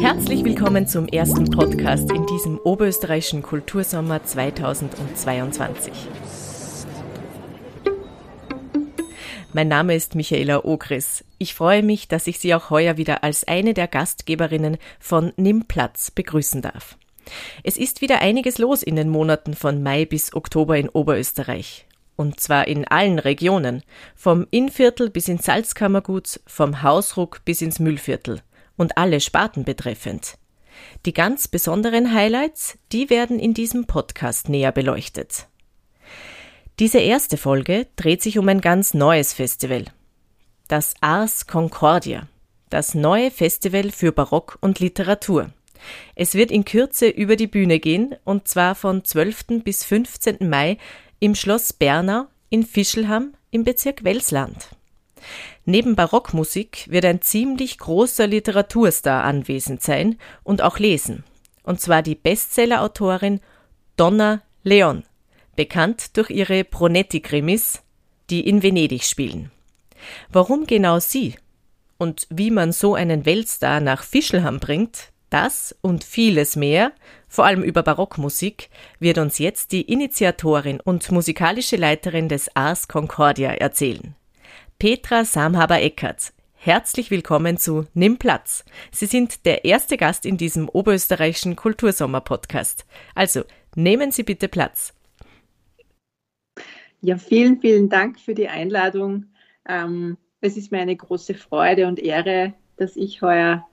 Herzlich willkommen zum ersten Podcast in diesem oberösterreichischen Kultursommer 2022. Mein Name ist Michaela Ogris. Ich freue mich, dass ich Sie auch heuer wieder als eine der Gastgeberinnen von Nimm Platz begrüßen darf. Es ist wieder einiges los in den Monaten von Mai bis Oktober in Oberösterreich. Und zwar in allen Regionen. Vom Innviertel bis ins Salzkammergut, vom Hausruck bis ins Müllviertel. Und alle Sparten betreffend. Die ganz besonderen Highlights, die werden in diesem Podcast näher beleuchtet. Diese erste Folge dreht sich um ein ganz neues Festival. Das Ars Concordia, das neue Festival für Barock und Literatur. Es wird in Kürze über die Bühne gehen, und zwar von 12. bis 15. Mai im Schloss Bernau in Fischelham im Bezirk Welsland. Neben Barockmusik wird ein ziemlich großer Literaturstar anwesend sein und auch lesen, und zwar die Bestsellerautorin Donna Leon bekannt durch ihre Brunetti-Krimis, die in Venedig spielen. Warum genau sie und wie man so einen Weltstar nach Fischelham bringt, das und vieles mehr, vor allem über Barockmusik, wird uns jetzt die Initiatorin und musikalische Leiterin des Ars Concordia erzählen. Petra Samhaber-Eckert. Herzlich willkommen zu Nimm Platz. Sie sind der erste Gast in diesem oberösterreichischen Kultursommer-Podcast. Also nehmen Sie bitte Platz. Ja, vielen, vielen Dank für die Einladung. Ähm, es ist mir eine große Freude und Ehre, dass ich heuer,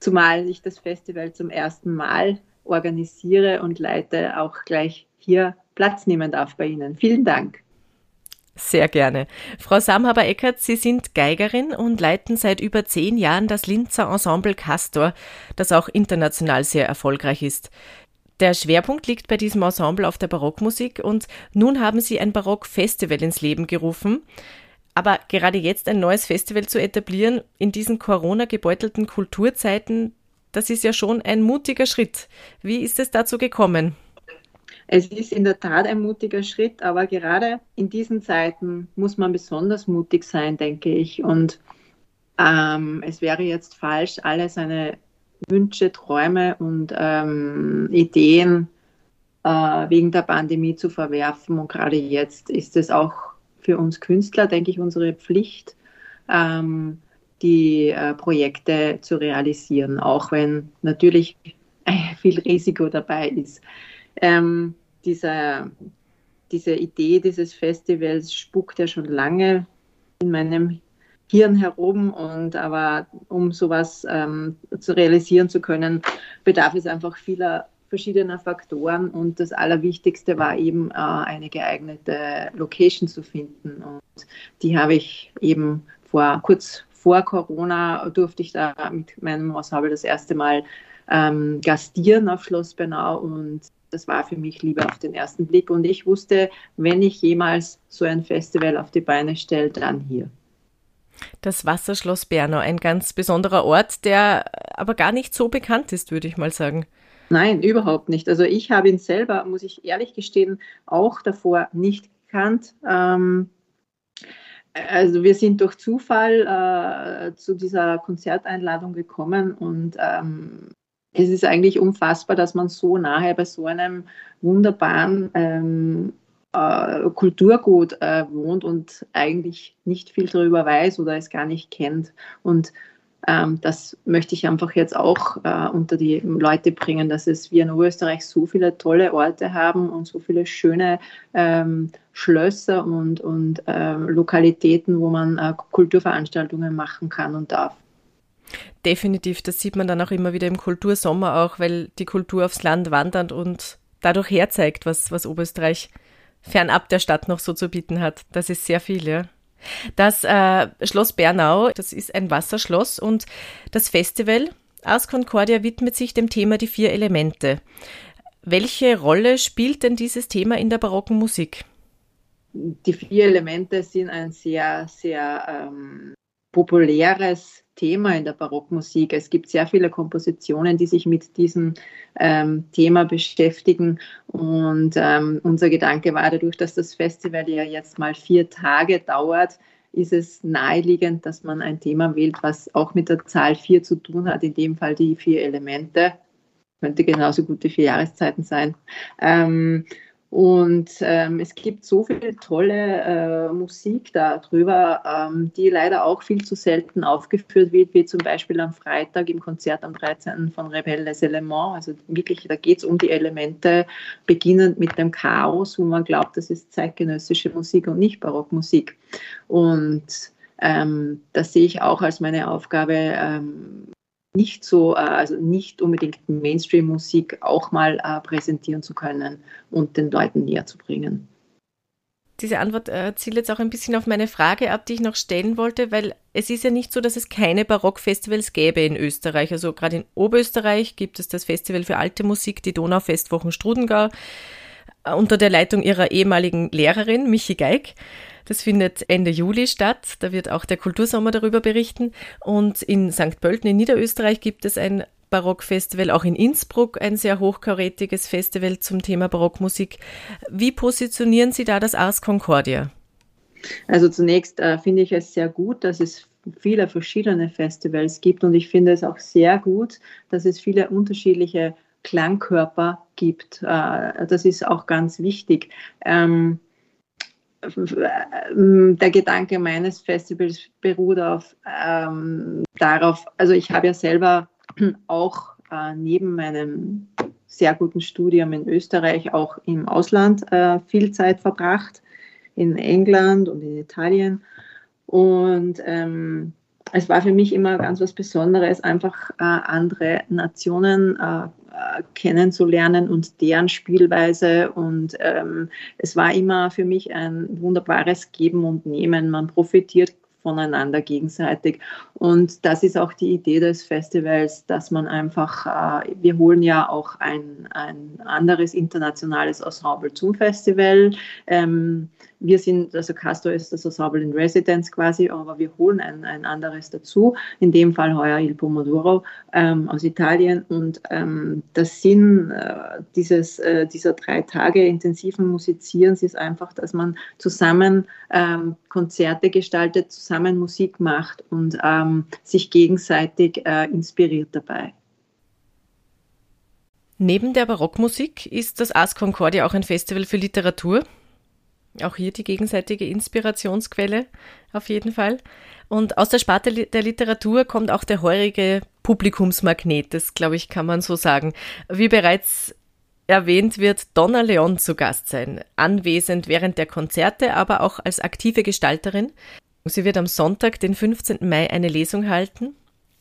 zumal ich das Festival zum ersten Mal organisiere und leite, auch gleich hier Platz nehmen darf bei Ihnen. Vielen Dank. Sehr gerne. Frau Samhaber-Eckert, Sie sind Geigerin und leiten seit über zehn Jahren das Linzer Ensemble Castor, das auch international sehr erfolgreich ist. Der Schwerpunkt liegt bei diesem Ensemble auf der Barockmusik und nun haben sie ein Barockfestival ins Leben gerufen. Aber gerade jetzt ein neues Festival zu etablieren in diesen Corona-gebeutelten Kulturzeiten, das ist ja schon ein mutiger Schritt. Wie ist es dazu gekommen? Es ist in der Tat ein mutiger Schritt, aber gerade in diesen Zeiten muss man besonders mutig sein, denke ich. Und ähm, es wäre jetzt falsch, alle seine Wünsche, Träume und ähm, Ideen äh, wegen der Pandemie zu verwerfen. Und gerade jetzt ist es auch für uns Künstler, denke ich, unsere Pflicht, ähm, die äh, Projekte zu realisieren, auch wenn natürlich viel Risiko dabei ist. Ähm, dieser, diese Idee dieses Festivals spukt ja schon lange in meinem Hirn herum und aber um sowas ähm, zu realisieren zu können, bedarf es einfach vieler verschiedener Faktoren und das Allerwichtigste war eben äh, eine geeignete Location zu finden und die habe ich eben vor kurz vor Corona durfte ich da mit meinem Ensemble das erste Mal ähm, gastieren auf Schloss Bernau und das war für mich lieber auf den ersten Blick und ich wusste, wenn ich jemals so ein Festival auf die Beine stelle, dann hier. Das Wasserschloss Bernau, ein ganz besonderer Ort, der aber gar nicht so bekannt ist, würde ich mal sagen. Nein, überhaupt nicht. Also ich habe ihn selber, muss ich ehrlich gestehen, auch davor nicht gekannt. Ähm, also wir sind durch Zufall äh, zu dieser Konzerteinladung gekommen und ähm, es ist eigentlich unfassbar, dass man so nahe bei so einem wunderbaren ähm, äh, Kulturgut äh, wohnt und eigentlich nicht viel darüber weiß oder es gar nicht kennt. Und ähm, das möchte ich einfach jetzt auch äh, unter die Leute bringen, dass es wir in Österreich so viele tolle Orte haben und so viele schöne ähm, Schlösser und, und ähm, Lokalitäten, wo man äh, Kulturveranstaltungen machen kann und darf. Definitiv, das sieht man dann auch immer wieder im Kultursommer auch, weil die Kultur aufs Land wandert und dadurch herzeigt, was, was Oberösterreich fernab der Stadt noch so zu bieten hat. Das ist sehr viel, ja. Das äh, Schloss Bernau, das ist ein Wasserschloss und das Festival Ars Concordia widmet sich dem Thema die vier Elemente. Welche Rolle spielt denn dieses Thema in der barocken Musik? Die vier Elemente sind ein sehr, sehr ähm, populäres Thema in der Barockmusik. Es gibt sehr viele Kompositionen, die sich mit diesem ähm, Thema beschäftigen. Und ähm, unser Gedanke war dadurch, dass das Festival ja jetzt mal vier Tage dauert, ist es naheliegend, dass man ein Thema wählt, was auch mit der Zahl vier zu tun hat, in dem Fall die vier Elemente. Könnte genauso gut die vier Jahreszeiten sein. Ähm, und ähm, es gibt so viel tolle äh, Musik darüber, ähm, die leider auch viel zu selten aufgeführt wird, wie zum Beispiel am Freitag im Konzert am 13. von Rebelle les Elements. Also wirklich, da geht es um die Elemente, beginnend mit dem Chaos, wo man glaubt, das ist zeitgenössische Musik und nicht Barockmusik. Und ähm, das sehe ich auch als meine Aufgabe, ähm, nicht so, äh, also nicht unbedingt Mainstream-Musik auch mal äh, präsentieren zu können und den Leuten näher zu bringen. Diese Antwort äh, zielt jetzt auch ein bisschen auf meine Frage ab, die ich noch stellen wollte, weil es ist ja nicht so, dass es keine Barockfestivals gäbe in Österreich. Also gerade in Oberösterreich gibt es das Festival für alte Musik, die Donaufestwochen Strudengau, unter der Leitung ihrer ehemaligen Lehrerin Michi Geig. Das findet Ende Juli statt. Da wird auch der Kultursommer darüber berichten. Und in St. Pölten in Niederösterreich gibt es ein Barockfestival, auch in Innsbruck ein sehr hochkarätiges Festival zum Thema Barockmusik. Wie positionieren Sie da das Ars Concordia? Also zunächst äh, finde ich es sehr gut, dass es viele verschiedene Festivals gibt und ich finde es auch sehr gut, dass es viele unterschiedliche Klangkörper gibt. Äh, das ist auch ganz wichtig. Ähm, der Gedanke meines Festivals beruht auf, ähm, darauf, also ich habe ja selber auch äh, neben meinem sehr guten Studium in Österreich auch im Ausland äh, viel Zeit verbracht, in England und in Italien. Und ähm, es war für mich immer ganz was Besonderes, einfach äh, andere Nationen äh, kennenzulernen und deren Spielweise. Und ähm, es war immer für mich ein wunderbares Geben und Nehmen. Man profitiert voneinander gegenseitig. Und das ist auch die Idee des Festivals, dass man einfach, äh, wir holen ja auch ein, ein anderes internationales Ensemble zum Festival. Ähm, wir sind, also Castor ist das Ensemble in Residence quasi, aber wir holen ein, ein anderes dazu. In dem Fall heuer Il Pomodoro ähm, aus Italien. Und ähm, der Sinn äh, dieses, äh, dieser drei Tage intensiven Musizierens ist einfach, dass man zusammen ähm, Konzerte gestaltet, zusammen Musik macht und ähm, sich gegenseitig äh, inspiriert dabei. Neben der Barockmusik ist das Ars Concordia auch ein Festival für Literatur. Auch hier die gegenseitige Inspirationsquelle auf jeden Fall. Und aus der Sparte der Literatur kommt auch der heurige Publikumsmagnet, das glaube ich, kann man so sagen. Wie bereits erwähnt wird Donna Leon zu Gast sein, anwesend während der Konzerte, aber auch als aktive Gestalterin. Sie wird am Sonntag, den 15. Mai, eine Lesung halten.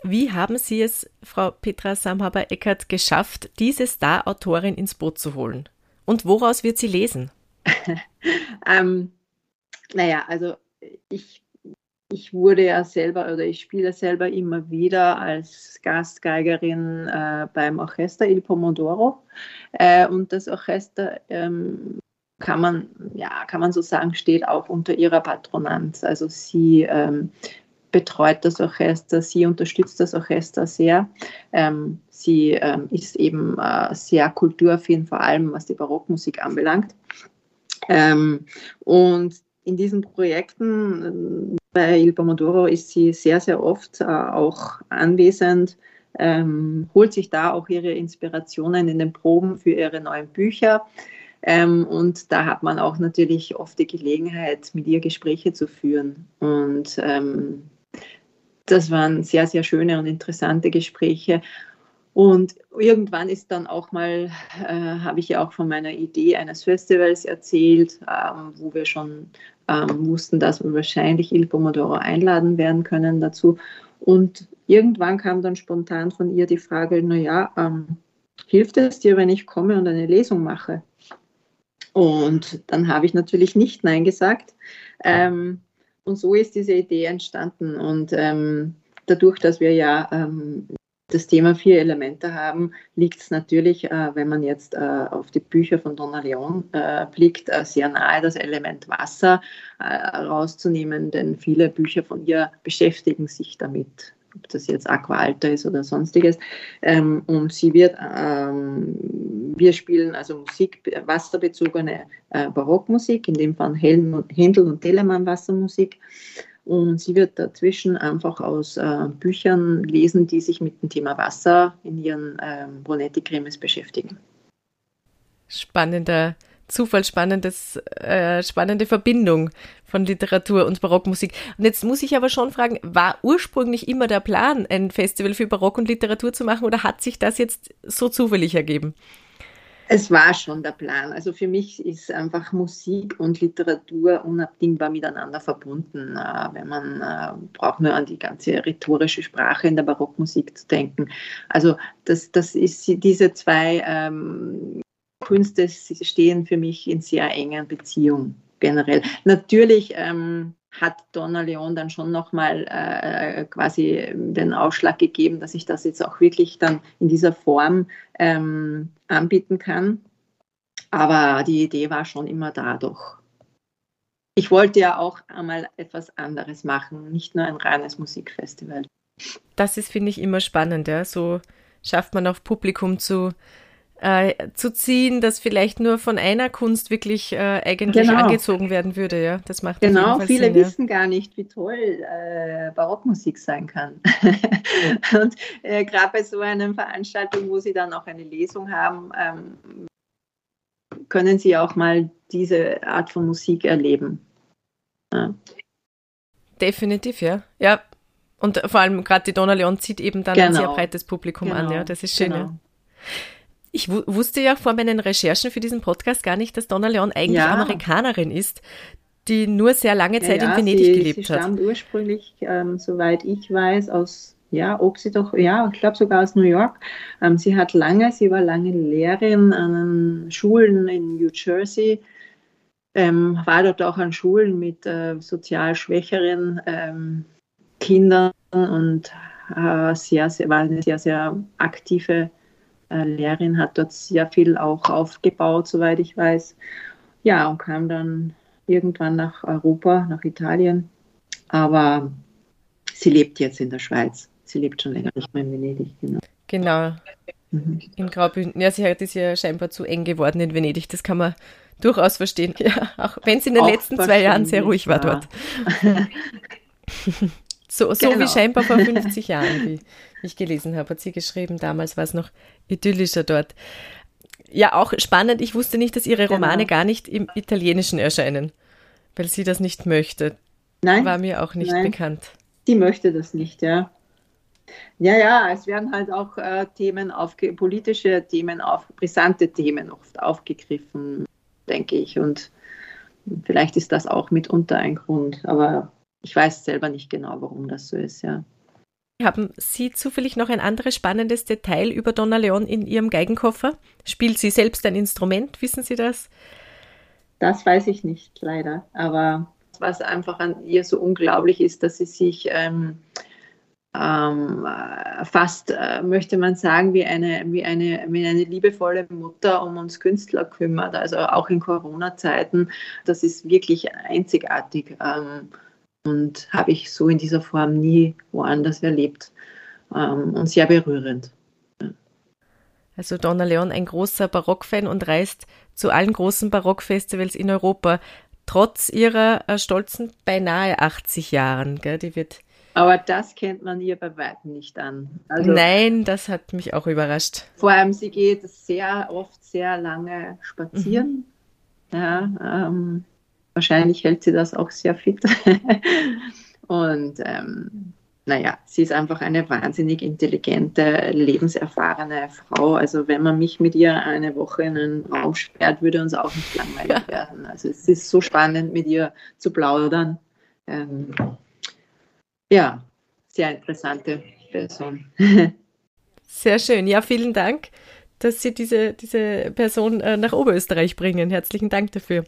Wie haben Sie es, Frau Petra Samhaber-Eckert, geschafft, diese Star-Autorin ins Boot zu holen? Und woraus wird sie lesen? ähm, naja, also ich, ich wurde ja selber oder ich spiele selber immer wieder als Gastgeigerin äh, beim Orchester Il Pomodoro. Äh, und das Orchester ähm, kann man, ja, kann man so sagen, steht auch unter ihrer Patronanz. Also sie ähm, betreut das Orchester, sie unterstützt das Orchester sehr. Ähm, sie ähm, ist eben äh, sehr kulturaffin, vor allem was die Barockmusik anbelangt. Ähm, und in diesen Projekten äh, bei Il Pomodoro ist sie sehr, sehr oft äh, auch anwesend, ähm, holt sich da auch ihre Inspirationen in den Proben für ihre neuen Bücher. Ähm, und da hat man auch natürlich oft die Gelegenheit, mit ihr Gespräche zu führen. Und ähm, das waren sehr, sehr schöne und interessante Gespräche. Und irgendwann ist dann auch mal, äh, habe ich ja auch von meiner Idee eines Festivals erzählt, ähm, wo wir schon ähm, wussten, dass wir wahrscheinlich Il Pomodoro einladen werden können dazu. Und irgendwann kam dann spontan von ihr die Frage, naja, ähm, hilft es dir, wenn ich komme und eine Lesung mache? Und dann habe ich natürlich nicht Nein gesagt. Ähm, und so ist diese Idee entstanden. Und ähm, dadurch, dass wir ja ähm, das Thema vier Elemente haben, liegt es natürlich, äh, wenn man jetzt äh, auf die Bücher von Donna Leon äh, blickt, äh, sehr nahe, das Element Wasser äh, rauszunehmen, denn viele Bücher von ihr beschäftigen sich damit. ob das jetzt Aqualter ist oder sonstiges. Ähm, und sie wird, ähm, wir spielen also Musik, wasserbezogene äh, Barockmusik, in dem Fall Händel und Telemann Wassermusik. Und sie wird dazwischen einfach aus äh, Büchern lesen, die sich mit dem Thema Wasser in ihren ähm, Brunetti-Cremes beschäftigen. Spannender Zufall, spannendes, äh, spannende Verbindung von Literatur und Barockmusik. Und jetzt muss ich aber schon fragen, war ursprünglich immer der Plan, ein Festival für Barock und Literatur zu machen oder hat sich das jetzt so zufällig ergeben? Es war schon der Plan. Also für mich ist einfach Musik und Literatur unabdingbar miteinander verbunden. Äh, wenn man äh, braucht nur an die ganze rhetorische Sprache in der Barockmusik zu denken. Also das, das ist diese zwei ähm, Künste stehen für mich in sehr engen Beziehung generell. Natürlich ähm, hat Donna Leon dann schon nochmal äh, quasi den Ausschlag gegeben, dass ich das jetzt auch wirklich dann in dieser Form ähm, anbieten kann. Aber die Idee war schon immer da doch. Ich wollte ja auch einmal etwas anderes machen, nicht nur ein reines Musikfestival. Das ist, finde ich, immer spannend. Ja? So schafft man auch Publikum zu äh, zu ziehen, das vielleicht nur von einer Kunst wirklich äh, eigentlich genau. angezogen werden würde. Ja, das macht genau. Viele Sinn, wissen ja. gar nicht, wie toll äh, Barockmusik sein kann. Und äh, gerade bei so einer Veranstaltung, wo Sie dann auch eine Lesung haben, ähm, können Sie auch mal diese Art von Musik erleben. Ja. Definitiv, ja. Ja. Und vor allem gerade die Donna Leon zieht eben dann genau. ein sehr genau. breites Publikum genau. an, ja. Das ist schön. Genau. Ja. Ich wusste ja vor meinen Recherchen für diesen Podcast gar nicht, dass Donna Leon eigentlich ja. Amerikanerin ist, die nur sehr lange Zeit ja, in Venedig sie, gelebt sie hat. Sie stammt ursprünglich, ähm, soweit ich weiß, aus ja, ob sie doch, ja, ich glaube sogar aus New York. Ähm, sie hat lange, sie war lange Lehrerin an Schulen in New Jersey, ähm, war dort auch an Schulen mit äh, sozial schwächeren ähm, Kindern und äh, sehr, sehr, war eine sehr, sehr aktive Lehrerin, hat dort sehr viel auch aufgebaut, soweit ich weiß. Ja, und kam dann irgendwann nach Europa, nach Italien. Aber sie lebt jetzt in der Schweiz. Sie lebt schon länger nicht mehr in Venedig, genau. Genau. Mhm. In Graubünden. Ja, sie hat es ja scheinbar zu eng geworden in Venedig. Das kann man durchaus verstehen. Ja, auch wenn sie in den auch letzten zwei Jahren sehr ruhig war dort. so, so genau. wie scheinbar vor 50 Jahren, wie ich gelesen habe, hat sie geschrieben. Damals war es noch idyllischer dort. Ja, auch spannend. Ich wusste nicht, dass ihre genau. Romane genau. gar nicht im Italienischen erscheinen, weil sie das nicht möchte. Nein. War mir auch nicht nein. bekannt. Die möchte das nicht, ja. Ja, ja, es werden halt auch äh, Themen aufge politische Themen auf, brisante Themen oft aufgegriffen, denke ich. Und vielleicht ist das auch mitunter ein Grund, aber ich weiß selber nicht genau, warum das so ist, ja. Haben Sie zufällig noch ein anderes spannendes Detail über Donna Leon in Ihrem Geigenkoffer? Spielt sie selbst ein Instrument? Wissen Sie das? Das weiß ich nicht, leider. Aber was einfach an ihr so unglaublich ist, dass sie sich ähm, ähm, fast, äh, möchte man sagen, wie eine, wie, eine, wie eine liebevolle Mutter um uns Künstler kümmert. Also auch in Corona-Zeiten. Das ist wirklich einzigartig. Ähm, und habe ich so in dieser Form nie woanders erlebt ähm, und sehr berührend. Also Donna Leon, ein großer Barockfan und reist zu allen großen Barockfestivals in Europa, trotz ihrer äh, stolzen beinahe 80 Jahren. Gell? Die wird aber das kennt man ihr bei weitem nicht an. Also, Nein, das hat mich auch überrascht. Vor allem, sie geht sehr oft sehr lange spazieren. Mhm. Ja, ähm, Wahrscheinlich hält sie das auch sehr fit. und ähm, naja, sie ist einfach eine wahnsinnig intelligente, lebenserfahrene Frau. Also wenn man mich mit ihr eine Woche in einen Raum sperrt, würde uns auch nicht langweilig ja. werden. Also es ist so spannend, mit ihr zu plaudern. Ähm, ja, sehr interessante Person. Sehr schön. Ja, vielen Dank, dass Sie diese, diese Person äh, nach Oberösterreich bringen. Herzlichen Dank dafür.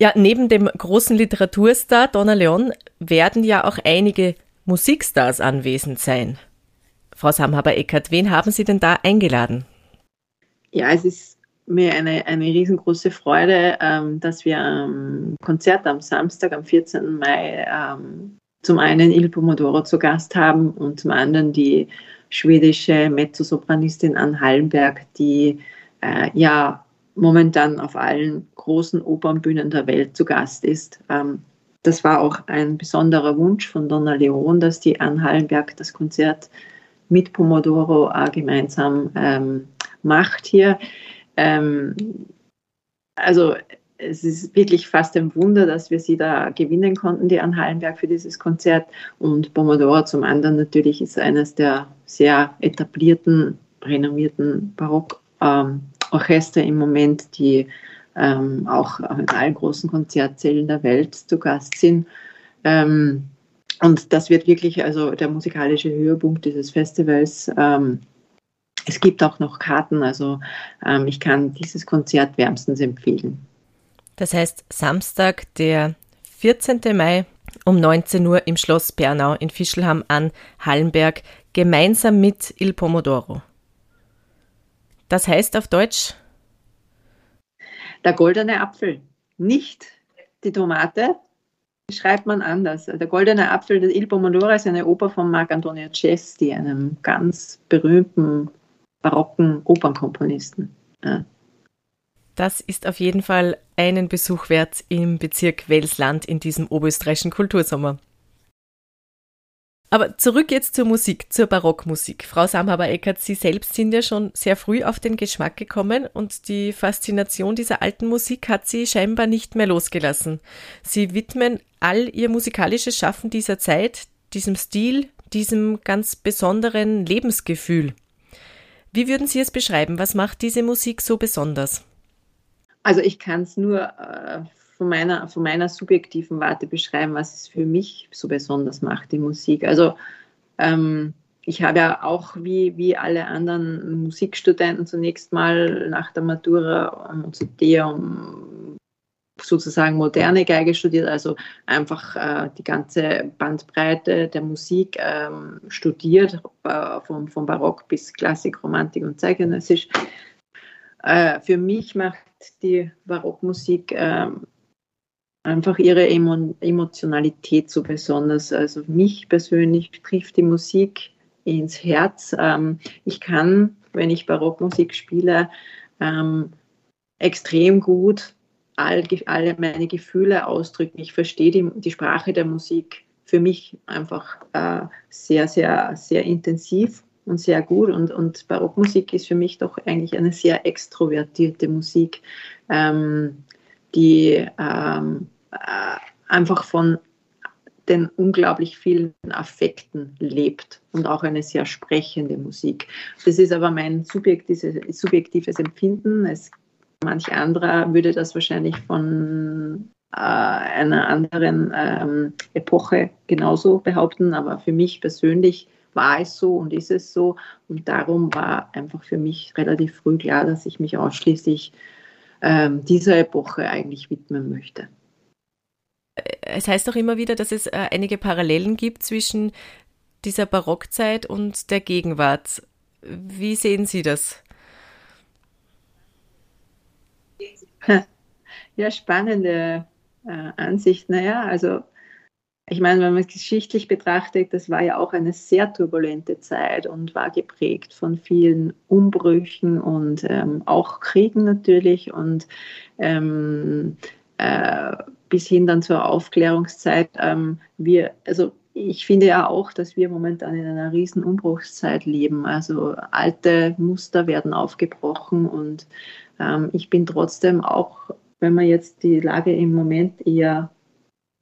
Ja, neben dem großen Literaturstar Donna Leon werden ja auch einige Musikstars anwesend sein. Frau Samhaber-Eckert, wen haben Sie denn da eingeladen? Ja, es ist mir eine, eine riesengroße Freude, ähm, dass wir am Konzert am Samstag, am 14. Mai, ähm, zum einen Il Pomodoro zu Gast haben und zum anderen die schwedische Mezzosopranistin Ann Hallenberg, die äh, ja momentan auf allen großen Opernbühnen der Welt zu Gast ist. Ähm, das war auch ein besonderer Wunsch von Donna Leon, dass die Ann Hallenberg das Konzert mit Pomodoro gemeinsam ähm, macht hier. Ähm, also es ist wirklich fast ein Wunder, dass wir sie da gewinnen konnten, die Ann Hallenberg, für dieses Konzert. Und Pomodoro zum anderen natürlich ist eines der sehr etablierten, renommierten Barockorchester ähm, im Moment, die ähm, auch in allen großen Konzertsälen der Welt zu Gast sind. Ähm, und das wird wirklich also der musikalische Höhepunkt dieses Festivals. Ähm, es gibt auch noch Karten, also ähm, ich kann dieses Konzert wärmstens empfehlen. Das heißt, Samstag, der 14. Mai um 19 Uhr im Schloss Bernau in Fischelham an Hallenberg, gemeinsam mit Il Pomodoro. Das heißt auf Deutsch? Der goldene Apfel, nicht die Tomate, schreibt man anders. Der goldene Apfel, der Il Pomodoro ist eine Oper von Marc Antonio Cesti, einem ganz berühmten barocken Opernkomponisten. Ja. Das ist auf jeden Fall einen Besuch wert im Bezirk Welsland in diesem oberösterreichischen Kultursommer. Aber zurück jetzt zur Musik, zur Barockmusik. Frau Samhaber-Eckert, Sie selbst sind ja schon sehr früh auf den Geschmack gekommen und die Faszination dieser alten Musik hat Sie scheinbar nicht mehr losgelassen. Sie widmen all Ihr musikalisches Schaffen dieser Zeit, diesem Stil, diesem ganz besonderen Lebensgefühl. Wie würden Sie es beschreiben? Was macht diese Musik so besonders? Also ich kann es nur äh, von, meiner, von meiner subjektiven Warte beschreiben, was es für mich so besonders macht, die Musik. Also ähm, ich habe ja auch wie, wie alle anderen Musikstudenten zunächst mal nach der Matura um, zu um sozusagen moderne Geige studiert, also einfach äh, die ganze Bandbreite der Musik ähm, studiert, äh, vom, vom Barock bis Klassik, Romantik und Zeitgenössisch. Äh, für mich macht die Barockmusik ähm, einfach ihre Emo Emotionalität so besonders. Also mich persönlich trifft die Musik ins Herz. Ähm, ich kann, wenn ich Barockmusik spiele, ähm, extrem gut all, alle meine Gefühle ausdrücken. Ich verstehe die, die Sprache der Musik für mich einfach äh, sehr, sehr, sehr intensiv und sehr gut. Und, und Barockmusik ist für mich doch eigentlich eine sehr extrovertierte Musik, ähm, die einfach von den unglaublich vielen Affekten lebt und auch eine sehr sprechende Musik. Das ist aber mein subjektives, subjektives Empfinden. Es, manch anderer würde das wahrscheinlich von äh, einer anderen ähm, Epoche genauso behaupten, aber für mich persönlich war es so und ist es so. Und darum war einfach für mich relativ früh klar, dass ich mich ausschließlich ähm, dieser Epoche eigentlich widmen möchte. Es heißt auch immer wieder, dass es äh, einige Parallelen gibt zwischen dieser Barockzeit und der Gegenwart. Wie sehen Sie das? Ja, spannende äh, Ansicht. Naja, also ich meine, wenn man es geschichtlich betrachtet, das war ja auch eine sehr turbulente Zeit und war geprägt von vielen Umbrüchen und ähm, auch Kriegen natürlich und ähm, äh, bis hin dann zur Aufklärungszeit. Ähm, wir, also ich finde ja auch, dass wir momentan in einer riesen Umbruchszeit leben. Also alte Muster werden aufgebrochen und ähm, ich bin trotzdem auch, wenn man jetzt die Lage im Moment eher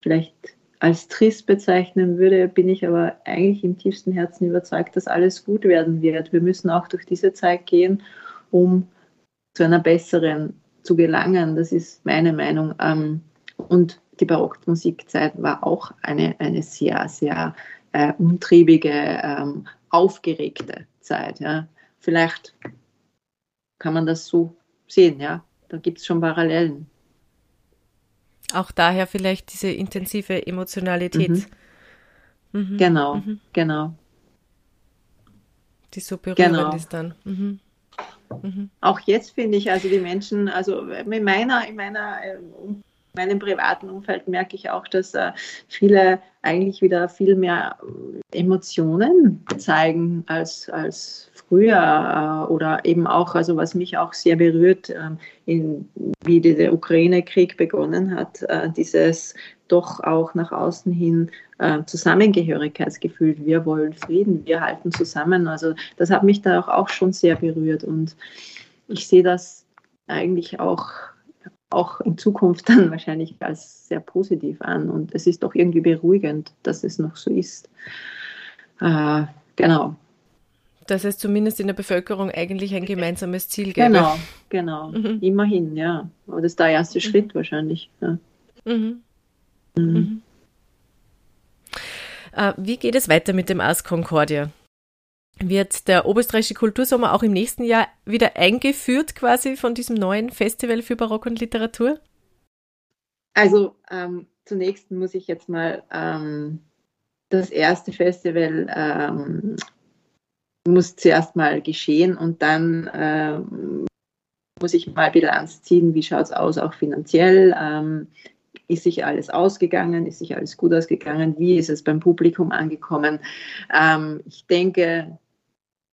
vielleicht als trist bezeichnen würde, bin ich aber eigentlich im tiefsten Herzen überzeugt, dass alles gut werden wird. Wir müssen auch durch diese Zeit gehen, um zu einer besseren zu gelangen. Das ist meine Meinung. Ähm, und die Barockmusikzeit war auch eine, eine sehr, sehr äh, umtriebige, ähm, aufgeregte Zeit. Ja. Vielleicht kann man das so sehen, ja. Da gibt es schon Parallelen. Auch daher vielleicht diese intensive Emotionalität. Mhm. Mhm. Genau, mhm. genau. Die so berührend genau. ist dann. Mhm. Mhm. Auch jetzt finde ich, also die Menschen, also in meiner, in meiner meinem privaten Umfeld merke ich auch, dass äh, viele eigentlich wieder viel mehr äh, Emotionen zeigen als, als früher äh, oder eben auch, also was mich auch sehr berührt, ähm, in, wie der Ukraine-Krieg begonnen hat, äh, dieses doch auch nach außen hin äh, Zusammengehörigkeitsgefühl. Wir wollen Frieden, wir halten zusammen. Also das hat mich da auch schon sehr berührt und ich sehe das eigentlich auch auch in Zukunft dann wahrscheinlich als sehr positiv an. Und es ist doch irgendwie beruhigend, dass es noch so ist. Äh, genau. Dass es zumindest in der Bevölkerung eigentlich ein gemeinsames Ziel gäbe. Genau, genau. Mhm. Immerhin, ja. Aber das ist der erste mhm. Schritt wahrscheinlich. Ja. Mhm. mhm. mhm. Äh, wie geht es weiter mit dem Ars Concordia? Wird der Oberösterreichische Kultursommer auch im nächsten Jahr wieder eingeführt, quasi von diesem neuen Festival für Barock und Literatur? Also ähm, zunächst muss ich jetzt mal ähm, das erste Festival ähm, muss zuerst mal geschehen und dann ähm, muss ich mal Bilanz ziehen, wie schaut es aus, auch finanziell. Ähm, ist sich alles ausgegangen? Ist sich alles gut ausgegangen? Wie ist es beim Publikum angekommen? Ähm, ich denke,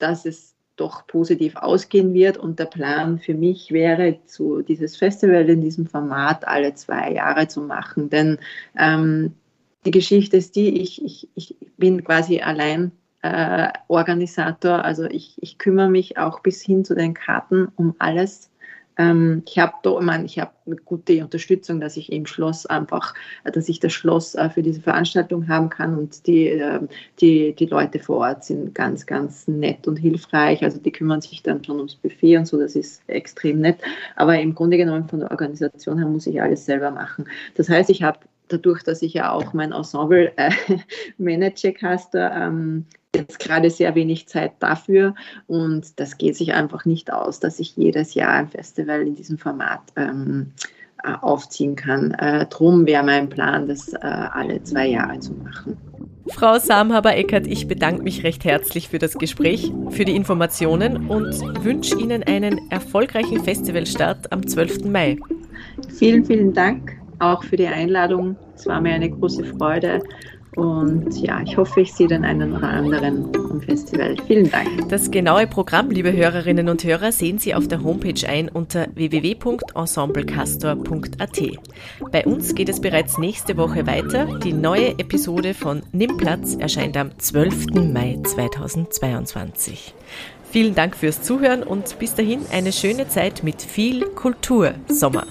dass es doch positiv ausgehen wird. Und der Plan für mich wäre, zu dieses Festival in diesem Format alle zwei Jahre zu machen. Denn ähm, die Geschichte ist die, ich, ich, ich bin quasi allein äh, Organisator. Also ich, ich kümmere mich auch bis hin zu den Karten um alles ähm, ich habe da, ich meine, ich habe eine gute Unterstützung, dass ich im Schloss einfach, dass ich das Schloss äh, für diese Veranstaltung haben kann und die, äh, die, die Leute vor Ort sind ganz, ganz nett und hilfreich. Also die kümmern sich dann schon ums Buffet und so, das ist extrem nett. Aber im Grunde genommen von der Organisation her muss ich alles selber machen. Das heißt, ich habe dadurch, dass ich ja auch mein Ensemble äh, manage, Caster, ähm, jetzt gerade sehr wenig Zeit dafür und das geht sich einfach nicht aus, dass ich jedes Jahr ein Festival in diesem Format ähm, äh, aufziehen kann. Äh, drum wäre mein Plan, das äh, alle zwei Jahre zu machen. Frau Samhaber-Eckert, ich bedanke mich recht herzlich für das Gespräch, für die Informationen und wünsche Ihnen einen erfolgreichen Festivalstart am 12. Mai. Vielen, vielen Dank auch für die Einladung. Es war mir eine große Freude. Und ja, ich hoffe, ich sehe den einen oder anderen am Festival. Vielen Dank. Das genaue Programm, liebe Hörerinnen und Hörer, sehen Sie auf der Homepage ein unter www.ensemblecastor.at. Bei uns geht es bereits nächste Woche weiter. Die neue Episode von Nimm Platz erscheint am 12. Mai 2022. Vielen Dank fürs Zuhören und bis dahin eine schöne Zeit mit viel Kultur Sommer.